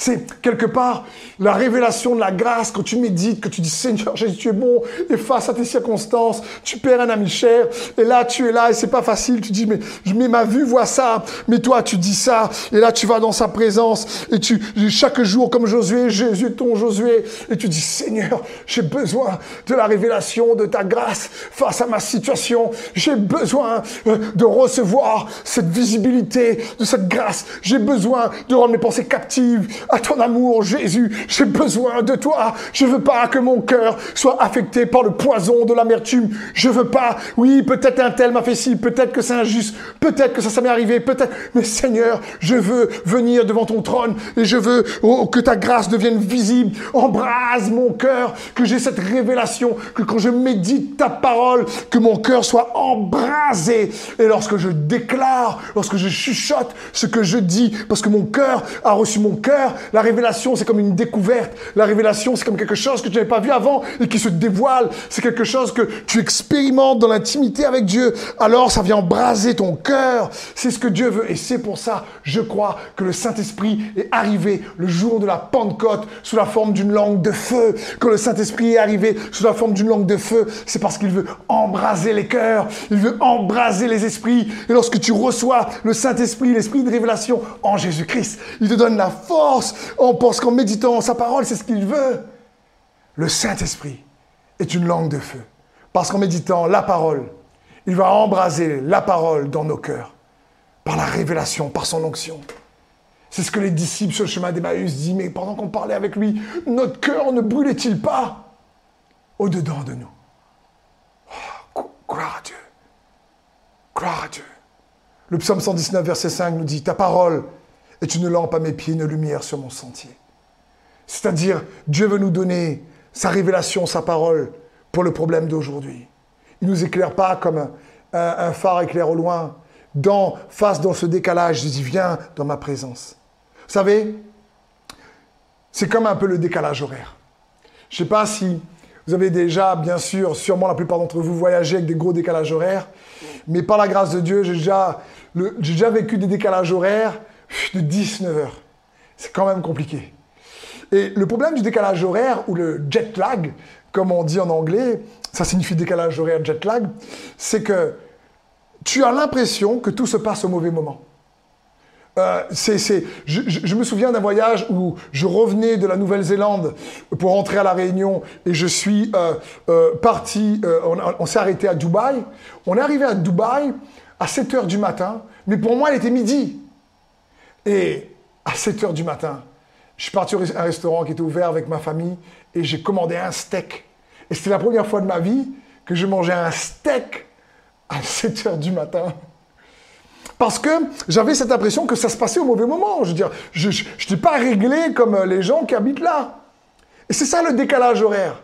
C'est quelque part la révélation de la grâce quand tu médites, que tu dis Seigneur Jésus, tu es bon, et face à tes circonstances, tu perds un ami cher, et là tu es là et c'est pas facile, tu dis mais, mais ma vue voit ça, mais toi tu dis ça, et là tu vas dans sa présence, et tu chaque jour comme Josué, Jésus ton Josué, et tu dis Seigneur, j'ai besoin de la révélation de ta grâce face à ma situation, j'ai besoin euh, de recevoir cette visibilité de cette grâce, j'ai besoin de rendre mes pensées captives à ton amour, Jésus. J'ai besoin de toi. Je veux pas que mon cœur soit affecté par le poison de l'amertume. Je veux pas, oui, peut-être un tel m'a fait ci, peut-être que c'est injuste, peut-être que ça, ça m'est arrivé, peut-être. Mais Seigneur, je veux venir devant ton trône et je veux oh, que ta grâce devienne visible. Embrase mon cœur, que j'ai cette révélation, que quand je médite ta parole, que mon cœur soit embrasé. Et lorsque je déclare, lorsque je chuchote ce que je dis, parce que mon cœur a reçu mon cœur, la révélation, c'est comme une découverte. La révélation, c'est comme quelque chose que tu n'avais pas vu avant et qui se dévoile. C'est quelque chose que tu expérimentes dans l'intimité avec Dieu. Alors, ça vient embraser ton cœur. C'est ce que Dieu veut. Et c'est pour ça, je crois, que le Saint-Esprit est arrivé le jour de la Pentecôte sous la forme d'une langue de feu. Quand le Saint-Esprit est arrivé sous la forme d'une langue de feu, c'est parce qu'il veut embraser les cœurs. Il veut embraser les esprits. Et lorsque tu reçois le Saint-Esprit, l'Esprit de révélation en Jésus-Christ, il te donne la force on pense qu'en méditant sa parole, c'est ce qu'il veut. Le Saint-Esprit est une langue de feu. Parce qu'en méditant la parole, il va embraser la parole dans nos cœurs. Par la révélation, par son onction. C'est ce que les disciples sur le chemin d'Emmaüs disent, mais pendant qu'on parlait avec lui, notre cœur ne brûlait-il pas au-dedans de nous? Oh, Gloire à Dieu. Gloire à Dieu. Le psaume 119, verset 5 nous dit, ta parole est une lampe à mes pieds, une lumière sur mon sentier. C'est-à-dire, Dieu veut nous donner sa révélation, sa parole pour le problème d'aujourd'hui. Il ne nous éclaire pas comme un, phare éclaire au loin. Dans, face dans ce décalage, il dit, viens dans ma présence. Vous savez, c'est comme un peu le décalage horaire. Je ne sais pas si vous avez déjà, bien sûr, sûrement la plupart d'entre vous voyagé avec des gros décalages horaires, mais par la grâce de Dieu, j'ai déjà, déjà vécu des décalages horaires de 19 heures. C'est quand même compliqué. Et le problème du décalage horaire ou le jet lag, comme on dit en anglais, ça signifie décalage horaire, jet lag, c'est que tu as l'impression que tout se passe au mauvais moment. Euh, je, me souviens d'un voyage où je revenais de la Nouvelle-Zélande pour rentrer à la Réunion et je suis euh, euh, parti, on, on s'est arrêté à Dubaï. On est arrivé à Dubaï à 7 h du matin, mais pour moi, il était midi. Et à 7 h du matin, je suis parti à un restaurant qui était ouvert avec ma famille et j'ai commandé un steak. Et c'était la première fois de ma vie que je mangeais un steak à 7 h du matin. Parce que j'avais cette impression que ça se passait au mauvais moment. Je veux dire, je n'étais pas réglé comme les gens qui habitent là. Et c'est ça le décalage horaire.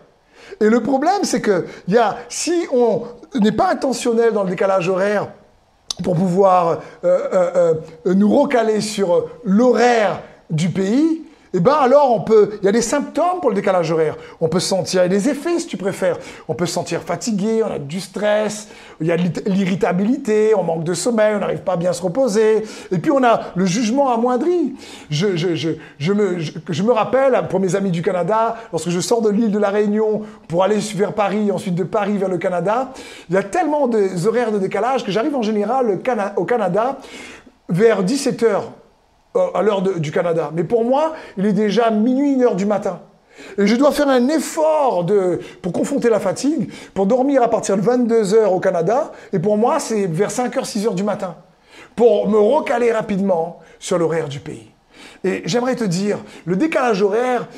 Et le problème, c'est que y a, si on n'est pas intentionnel dans le décalage horaire pour pouvoir euh, euh, euh, nous recaler sur l'horaire du pays, eh bien alors on peut, il y a des symptômes pour le décalage horaire. On peut sentir, il y a des effets si tu préfères. On peut se sentir fatigué, on a du stress, il y a de l'irritabilité, on manque de sommeil, on n'arrive pas à bien se reposer. Et puis on a le jugement amoindri. Je, je, je, je me, je, me rappelle, pour mes amis du Canada, lorsque je sors de l'île de la Réunion pour aller vers Paris, ensuite de Paris vers le Canada, il y a tellement d'horaires de décalage que j'arrive en général au Canada vers 17 heures à l'heure du Canada. Mais pour moi, il est déjà minuit, une heure du matin. Et je dois faire un effort de, pour confronter la fatigue, pour dormir à partir de 22 heures au Canada. Et pour moi, c'est vers 5 heures, 6 heures du matin. Pour me recaler rapidement sur l'horaire du pays. Et j'aimerais te dire, le décalage horaire,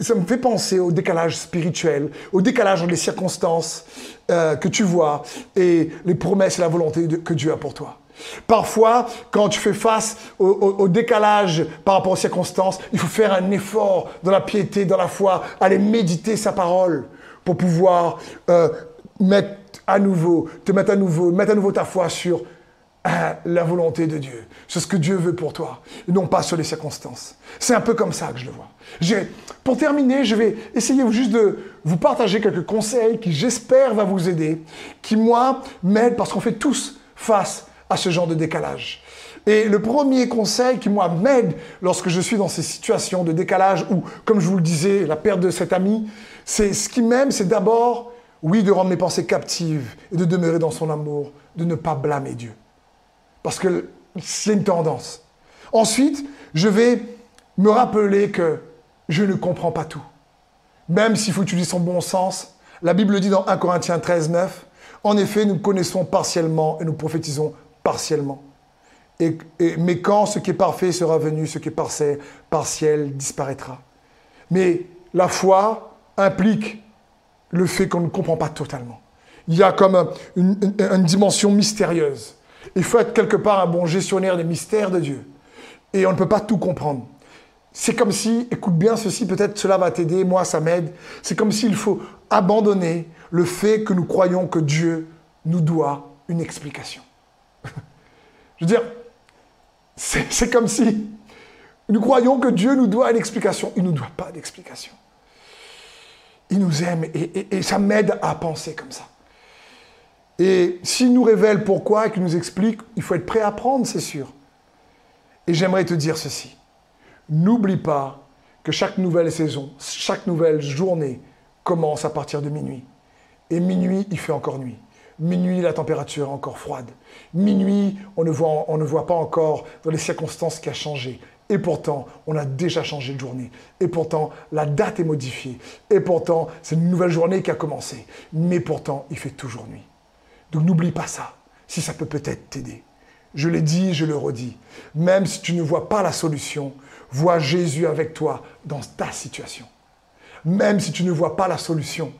ça me fait penser au décalage spirituel, au décalage dans les circonstances euh, que tu vois et les promesses et la volonté que Dieu a pour toi. Parfois, quand tu fais face au, décalage par rapport aux circonstances, il faut faire un effort dans la piété, dans la foi, aller méditer sa parole pour pouvoir euh, mettre à nouveau, te mettre à nouveau, mettre à nouveau ta foi sur euh, la volonté de Dieu, sur ce que Dieu veut pour toi, et non pas sur les circonstances. C'est un peu comme ça que je le vois. Pour terminer, je vais essayer juste de vous partager quelques conseils qui, j'espère, va vous aider, qui, moi, m'aident parce qu'on fait tous face à ce genre de décalage. Et le premier conseil qui, m'aide lorsque je suis dans ces situations de décalage ou, comme je vous le disais, la perte de cet ami, c'est ce qui m'aime, c'est d'abord, oui, de rendre mes pensées captives et de demeurer dans son amour, de ne pas blâmer Dieu. Parce que c'est une tendance. Ensuite, je vais me rappeler que je ne comprends pas tout. Même s'il faut utiliser son bon sens, la Bible dit dans 1 Corinthiens 13, 9, en effet, nous connaissons partiellement et nous prophétisons partiellement. Et, mais quand ce qui est parfait sera venu, ce qui est partiel, partiel disparaîtra. Mais la foi implique le fait qu'on ne comprend pas totalement. Il y a comme une, une, dimension mystérieuse. Il faut être quelque part un bon gestionnaire des mystères de Dieu. Et on ne peut pas tout comprendre. C'est comme si, écoute bien ceci, peut-être cela va t'aider, moi ça m'aide. C'est comme s'il faut abandonner le fait que nous croyons que Dieu nous doit une explication. Je veux dire, c'est comme si nous croyons que Dieu nous doit une explication. Il ne nous doit pas d'explication. Il nous aime et, ça m'aide à penser comme ça. Et s'il nous révèle pourquoi et qu'il nous explique, il faut être prêt à apprendre, c'est sûr. Et j'aimerais te dire ceci. N'oublie pas que chaque nouvelle saison, chaque nouvelle journée commence à partir de minuit. Et minuit, il fait encore nuit. Minuit, la température est encore froide. Minuit, on ne, voit, on ne voit pas encore dans les circonstances qui a changé. Et pourtant, on a déjà changé de journée. Et pourtant, la date est modifiée. Et pourtant, c'est une nouvelle journée qui a commencé. Mais pourtant, il fait toujours nuit. Donc n'oublie pas ça, si ça peut peut-être t'aider. Je l'ai dit, je le redis. Même si tu ne vois pas la solution, vois Jésus avec toi dans ta situation. Même si tu ne vois pas la solution,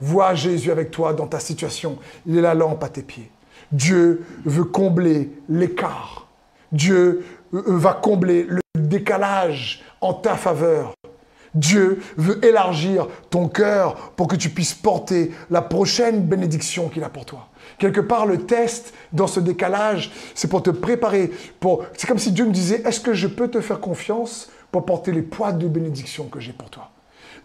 Vois Jésus avec toi dans ta situation. Il est la lampe à tes pieds. Dieu veut combler l'écart. Dieu euh, va combler le décalage en ta faveur. Dieu veut élargir ton cœur pour que tu puisses porter la prochaine bénédiction qu'il a pour toi. Quelque part, le test dans ce décalage, c'est pour te préparer. C'est comme si Dieu me disait, est-ce que je peux te faire confiance pour porter les poids de bénédiction que j'ai pour toi?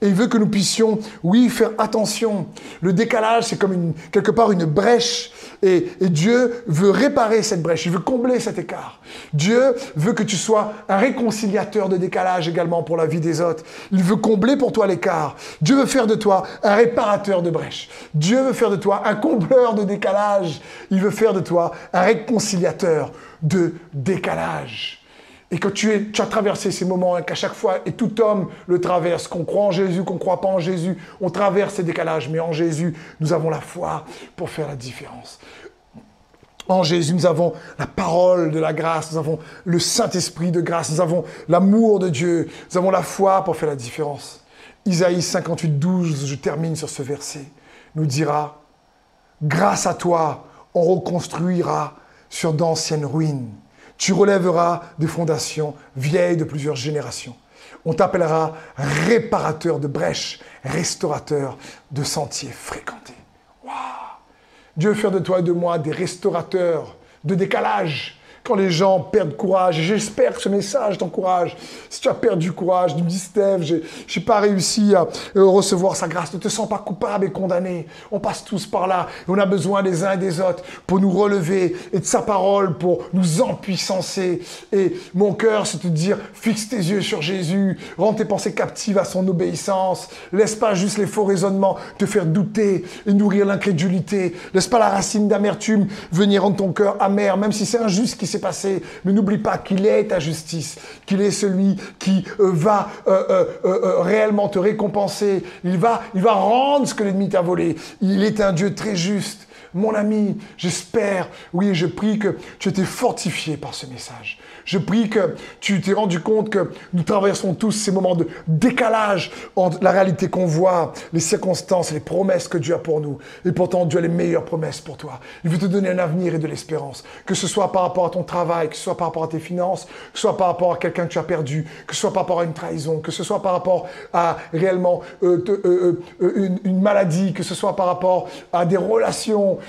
Et il veut que nous puissions, oui, faire attention. Le décalage, c'est comme une, quelque part une brèche. Et, et Dieu veut réparer cette brèche. Il veut combler cet écart. Dieu veut que tu sois un réconciliateur de décalage également pour la vie des autres. Il veut combler pour toi l'écart. Dieu veut faire de toi un réparateur de brèche. Dieu veut faire de toi un combleur de décalage. Il veut faire de toi un réconciliateur de décalage. Et que tu, as traversé ces moments, qu'à chaque fois, et tout homme le traverse, qu'on croit en Jésus, qu'on ne croit pas en Jésus, on traverse ces décalages, mais en Jésus, nous avons la foi pour faire la différence. En Jésus, nous avons la parole de la grâce, nous avons le Saint-Esprit de grâce, nous avons l'amour de Dieu, nous avons la foi pour faire la différence. Isaïe 58, 12, je termine sur ce verset, nous dira, grâce à toi, on reconstruira sur d'anciennes ruines. Tu relèveras des fondations vieilles de plusieurs générations. On t'appellera réparateur de brèches, restaurateur de sentiers fréquentés. Dieu veut de toi et de moi des restaurateurs de décalage, quand les gens perdent courage. Et j'espère que ce message t'encourage. Si tu as perdu courage, tu me dis, Steph, j'ai, j'ai pas réussi à euh, recevoir sa grâce. Ne te sens pas coupable et condamné. On passe tous par là. Et on a besoin des uns et des autres pour nous relever et de sa parole pour nous empuissancer. Et mon cœur, c'est de te dire, fixe tes yeux sur Jésus. Rends tes pensées captives à son obéissance. Laisse pas juste les faux raisonnements te faire douter et nourrir l'incrédulité. Laisse pas la racine d'amertume venir en ton cœur amer, même si c'est injuste qui passé, mais n'oublie pas qu'il est ta justice, qu'il est celui qui euh, va euh, euh, réellement te récompenser. Il va, il va rendre ce que l'ennemi t'a volé. Il est un Dieu très juste. Mon ami, j'espère, oui, je prie que tu étais fortifié par ce message. Je prie que tu t'es rendu compte que nous traversons tous ces moments de décalage entre la réalité qu'on voit, les circonstances les promesses que Dieu a pour nous. Et pourtant, Dieu a les meilleures promesses pour toi. Il veut te donner un avenir et de l'espérance. Que ce soit par rapport à ton travail, que ce soit par rapport à tes finances, que ce soit par rapport à quelqu'un que tu as perdu, que ce soit par rapport à une trahison, que ce soit par rapport à réellement euh, euh, euh, une maladie, que ce soit par rapport à des relations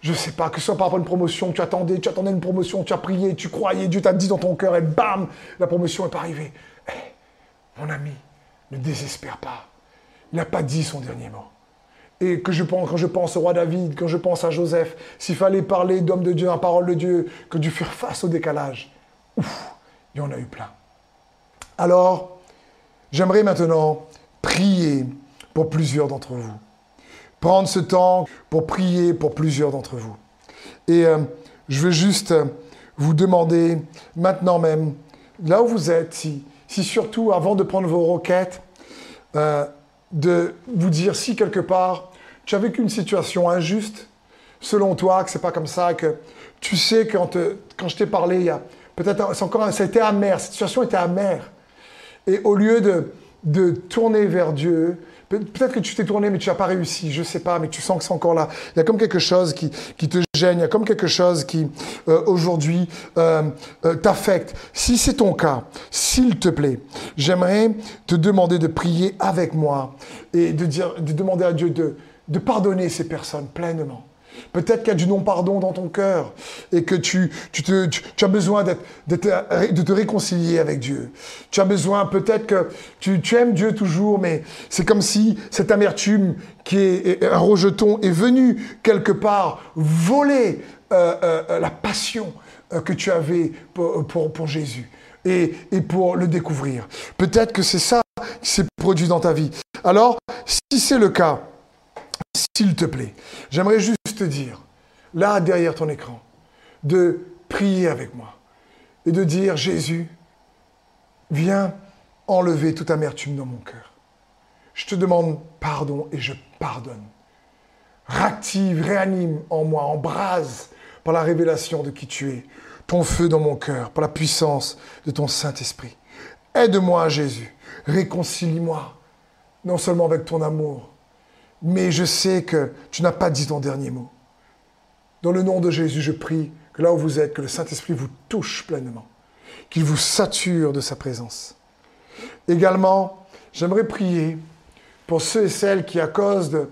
je ne sais pas, que ce soit par rapport à une promotion, tu attendais, tu attendais une promotion, tu as prié, tu croyais, Dieu t'a dit dans ton cœur et bam, la promotion n'est pas arrivée. Eh, mon ami, ne désespère pas. Il n'a pas dit son dernier mot. Et que je pense, quand je pense au roi David, quand je pense à Joseph, s'il fallait parler d'homme de Dieu, en parole de Dieu, que Dieu faire face au décalage, ouf, il y en a eu plein. Alors, j'aimerais maintenant prier pour plusieurs d'entre vous prendre ce temps pour prier pour plusieurs d'entre vous. Et euh, je veux juste euh, vous demander maintenant même, là où vous êtes, si, surtout avant de prendre vos requêtes, euh, de vous dire si quelque part tu as vécu une situation injuste, selon toi, que c'est pas comme ça, que tu sais quand, quand je t'ai parlé, il y a peut-être c'est encore ça a été amer, cette situation était amère. Et au lieu de, de tourner vers Dieu, Peut-être que tu t'es tourné, mais tu n'as pas réussi, je ne sais pas, mais tu sens que c'est encore là. Il y a comme quelque chose qui, te gêne, il y a comme quelque chose qui, euh, aujourd'hui, euh, euh, t'affecte. Si c'est ton cas, s'il te plaît, j'aimerais te demander de prier avec moi et de, dire, de demander à Dieu de, de pardonner ces personnes pleinement. Peut-être qu'il y a du non-pardon dans ton cœur et que tu, as besoin de te réconcilier avec Dieu. Tu as besoin, peut-être que tu, aimes Dieu toujours, mais c'est comme si cette amertume qui est un rejeton est venue quelque part voler euh, euh, la passion euh, que tu avais pour, Jésus et, et pour le découvrir. Peut-être que c'est ça qui s'est produit dans ta vie. Alors, si c'est le cas, s'il te plaît, j'aimerais juste te dire, là derrière ton écran, de prier avec moi et de dire, Jésus, viens enlever toute amertume dans mon cœur. Je te demande pardon et je pardonne. Ractive, réanime en moi, embrase par la révélation de qui tu es, ton feu dans mon cœur, par la puissance de ton Saint-Esprit. Aide-moi, Jésus. Réconcilie-moi, non seulement avec ton amour, mais je sais que tu n'as pas dit ton dernier mot. Dans le nom de Jésus, je prie que là où vous êtes, que le Saint-Esprit vous touche pleinement, qu'il vous sature de sa présence. Également, j'aimerais prier pour ceux et celles qui, à cause de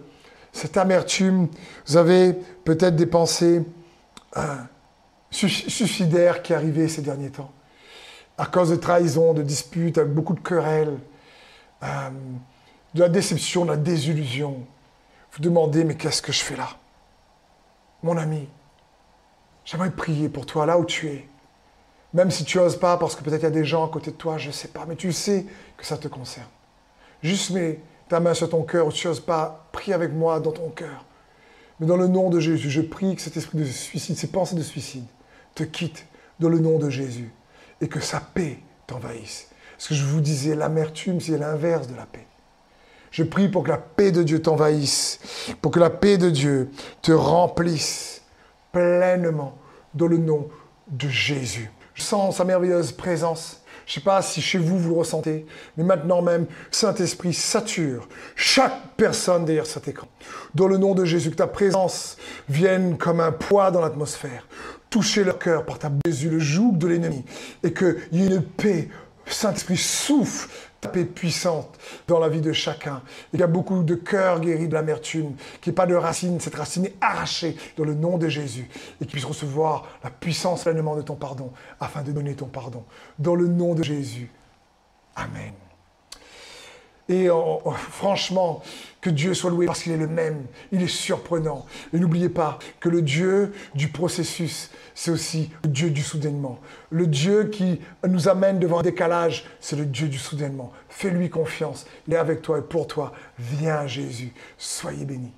cette amertume, vous avez peut-être des pensées euh, suicidaires qui arrivaient ces derniers temps, à cause de trahison, de disputes, avec beaucoup de querelles. Euh, de la déception, de la désillusion, demandez, mais qu'est-ce que je fais là? Mon ami, j'aimerais prier pour toi là où tu es. Même si tu n'oses pas, parce que peut-être il y a des gens à côté de toi, je ne sais pas, mais tu sais que ça te concerne. Juste mets ta main sur ton cœur ou tu n'oses pas, prie avec moi dans ton cœur. Mais dans le nom de Jésus, je prie que cet esprit de suicide, ces pensées de suicide, te quittent dans le nom de Jésus et que sa paix t'envahisse. Ce que je vous disais, l'amertume, c'est l'inverse de la paix. Je prie pour que la paix de Dieu t'envahisse, pour que la paix de Dieu te remplisse pleinement dans le nom de Jésus. Je sens sa merveilleuse présence. Je ne sais pas si chez vous vous le ressentez, mais maintenant même, Saint-Esprit sature chaque personne derrière cet écran. Dans le nom de Jésus, que ta présence vienne comme un poids dans l'atmosphère, toucher leur cœur par ta Jésus, le joug de l'ennemi, et qu'il y ait une paix. Saint-Esprit souffle paix puissante dans la vie de chacun. Il y a beaucoup de cœurs guéris de l'amertume, qui n'est pas de racine, cette racine est arrachée dans le nom de Jésus et qui puisse recevoir la puissance pleinement de ton pardon afin de donner ton pardon. Dans le nom de Jésus. Amen. Et franchement, que Dieu soit loué parce qu'il est le même. Il est surprenant. Et n'oubliez pas que le Dieu du processus, c'est aussi le Dieu du soudainement. Le Dieu qui nous amène devant un décalage, c'est le Dieu du soudainement. Fais-lui confiance. Il est avec toi et pour toi. Viens Jésus. Soyez bénis.